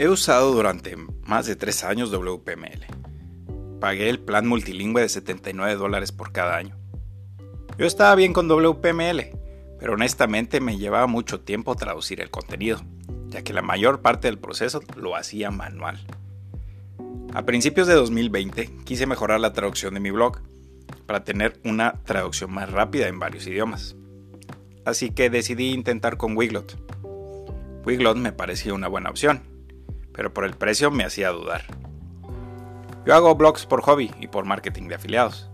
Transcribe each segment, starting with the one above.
He usado durante más de tres años WPML. Pagué el plan multilingüe de 79 dólares por cada año. Yo estaba bien con WPML, pero honestamente me llevaba mucho tiempo traducir el contenido, ya que la mayor parte del proceso lo hacía manual. A principios de 2020 quise mejorar la traducción de mi blog para tener una traducción más rápida en varios idiomas. Así que decidí intentar con Wiglot. Wiglot me parecía una buena opción, pero por el precio me hacía dudar. Yo hago blogs por hobby y por marketing de afiliados,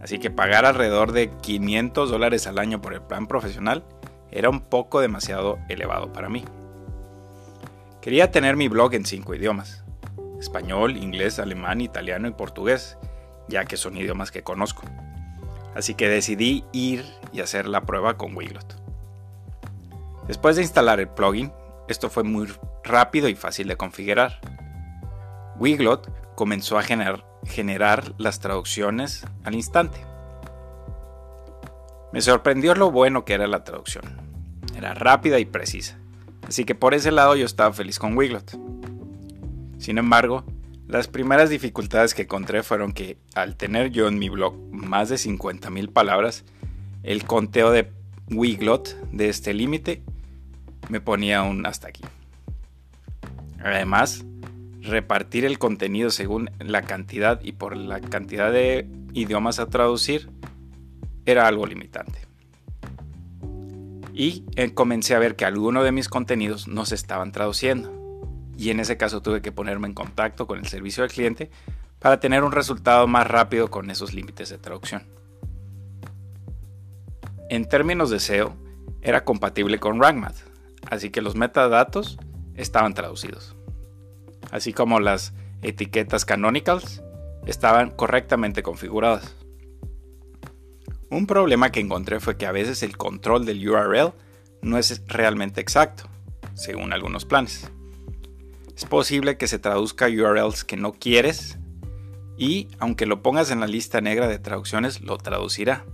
así que pagar alrededor de 500 dólares al año por el plan profesional era un poco demasiado elevado para mí. Quería tener mi blog en cinco idiomas, español, inglés, alemán, italiano y portugués, ya que son idiomas que conozco. Así que decidí ir y hacer la prueba con Wiglot. Después de instalar el plugin, esto fue muy rápido y fácil de configurar. Wiglot comenzó a generar, las traducciones al instante. Me sorprendió lo bueno que era la traducción. Era rápida y precisa. Así que por ese lado yo estaba feliz con Wiglot. Sin embargo, las primeras dificultades que encontré fueron que al tener yo en mi blog más de 50.000 palabras, el conteo de Wiglot de este límite me ponía un hasta aquí. Además, repartir el contenido según la cantidad y por la cantidad de idiomas a traducir era algo limitante. Y eh, comencé a ver que algunos de mis contenidos no se estaban traduciendo. Y en ese caso tuve que ponerme en contacto con el servicio del cliente para tener un resultado más rápido con esos límites de traducción. En términos de SEO, era compatible con RankMath, así que los metadatos estaban traducidos, así como las etiquetas canonicals estaban correctamente configuradas. Un problema que encontré fue que a veces el control del URL no es realmente exacto, según algunos planes. Es posible que se traduzca URLs que no quieres y aunque lo pongas en la lista negra de traducciones, lo traducirá.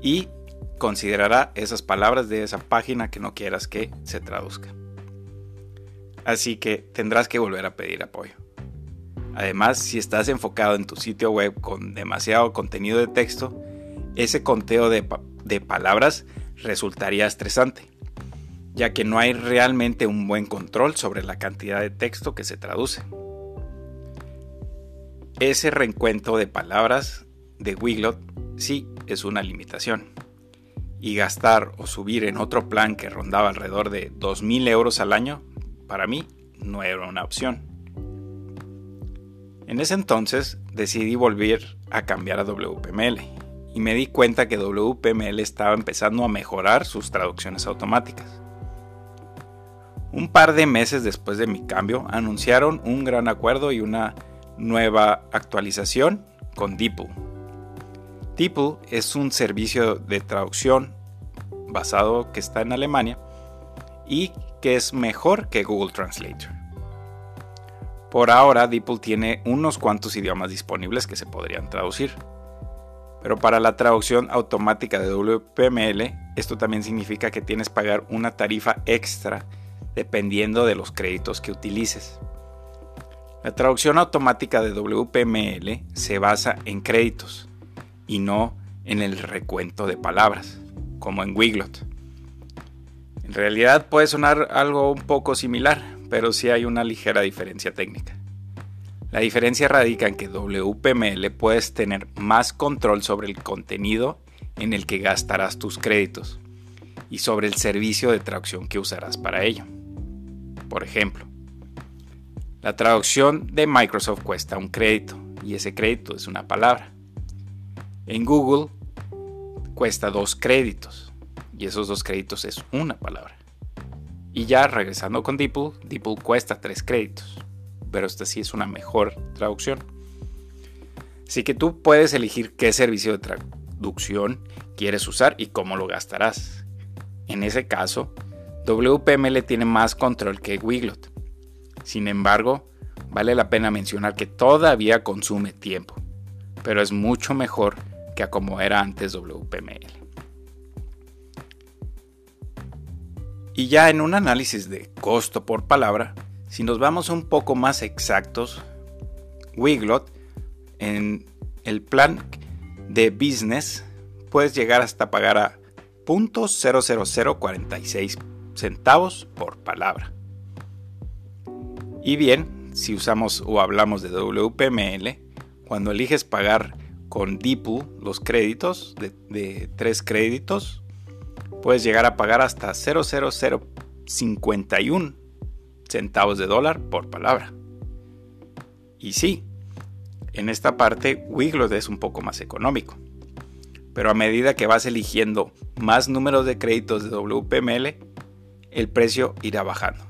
Y considerará esas palabras de esa página que no quieras que se traduzca. Así que tendrás que volver a pedir apoyo. Además, si estás enfocado en tu sitio web con demasiado contenido de texto, ese conteo de, palabras resultaría estresante, ya que no hay realmente un buen control sobre la cantidad de texto que se traduce. Ese reencuentro de palabras de Wiglot sí es una limitación y gastar o subir en otro plan que rondaba alrededor de 2.000 euros al año, para mí no era una opción. En ese entonces decidí volver a cambiar a WPML y me di cuenta que WPML estaba empezando a mejorar sus traducciones automáticas. Un par de meses después de mi cambio anunciaron un gran acuerdo y una nueva actualización con DeepL DeepL es un servicio de traducción basado que está en Alemania y que es mejor que Google Translator. Por ahora, DeepL tiene unos cuantos idiomas disponibles que se podrían traducir. Pero para la traducción automática de WPML, esto también significa que tienes que pagar una tarifa extra dependiendo de los créditos que utilices. La traducción automática de WPML se basa en créditos y no en el recuento de palabras, como en Wiglot. En realidad puede sonar algo un poco similar, pero sí hay una ligera diferencia técnica. La diferencia radica en que WPML puedes tener más control sobre el contenido en el que gastarás tus créditos y sobre el servicio de traducción que usarás para ello. Por ejemplo, la traducción de Microsoft cuesta un crédito y ese crédito es una palabra. En Google cuesta dos créditos y esos dos créditos es una palabra. Y ya regresando con DeepL, DeepL cuesta tres créditos, pero esta sí es una mejor traducción. Así que tú puedes elegir qué servicio de traducción quieres usar y cómo lo gastarás. En ese caso, WPML tiene más control que Wiglot. Sin embargo, vale la pena mencionar que todavía consume tiempo, pero es mucho mejor a como era antes WPML. Y ya en un análisis de costo por palabra, Si nos vamos un poco más exactos, Wiglot en el plan de business puedes llegar hasta pagar a .00046 centavos por palabra. Y bien, si usamos o hablamos de WPML, cuando eliges pagar con DIPU los créditos de tres créditos, puedes llegar a pagar hasta 00051 centavos de dólar por palabra. Y sí, en esta parte Wiglot es un poco más económico. Pero a medida que vas eligiendo más números de créditos de WPML, el precio irá bajando.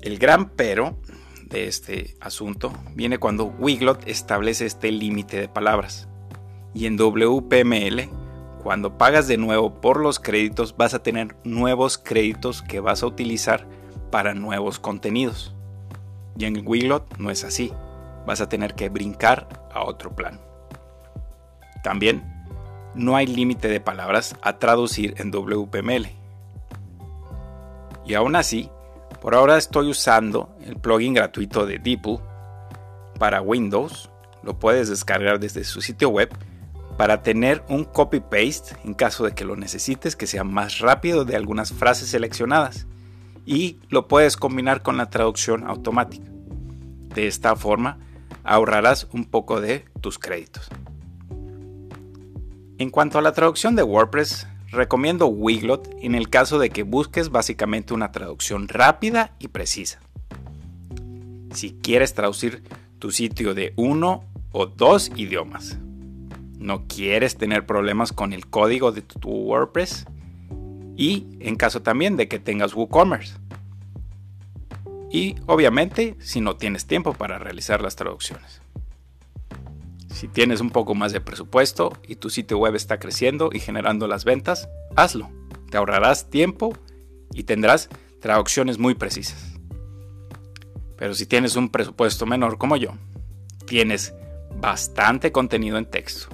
El gran pero de este asunto viene cuando Wiglot establece este límite de palabras. Y en WPML, cuando pagas de nuevo por los créditos, vas a tener nuevos créditos que vas a utilizar para nuevos contenidos. Y en Wiglot no es así. Vas a tener que brincar a otro plan. También no hay límite de palabras a traducir en WPML. Y aún así, por ahora estoy usando el plugin gratuito de DeepL para Windows. Lo puedes descargar desde su sitio web para tener un copy-paste en caso de que lo necesites que sea más rápido de algunas frases seleccionadas. Y lo puedes combinar con la traducción automática. De esta forma ahorrarás un poco de tus créditos. En cuanto a la traducción de WordPress, recomiendo Wiglot en el caso de que busques básicamente una traducción rápida y precisa. Si quieres traducir tu sitio de uno o dos idiomas, no quieres tener problemas con el código de tu WordPress y en caso también de que tengas WooCommerce. Y obviamente si no tienes tiempo para realizar las traducciones. Si tienes un poco más de presupuesto y tu sitio web está creciendo y generando las ventas, hazlo. Te ahorrarás tiempo y tendrás traducciones muy precisas. Pero si tienes un presupuesto menor como yo, tienes bastante contenido en texto,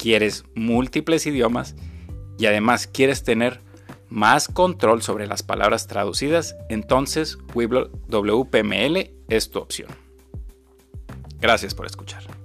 quieres múltiples idiomas y además quieres tener más control sobre las palabras traducidas, entonces WPML es tu opción. Gracias por escuchar.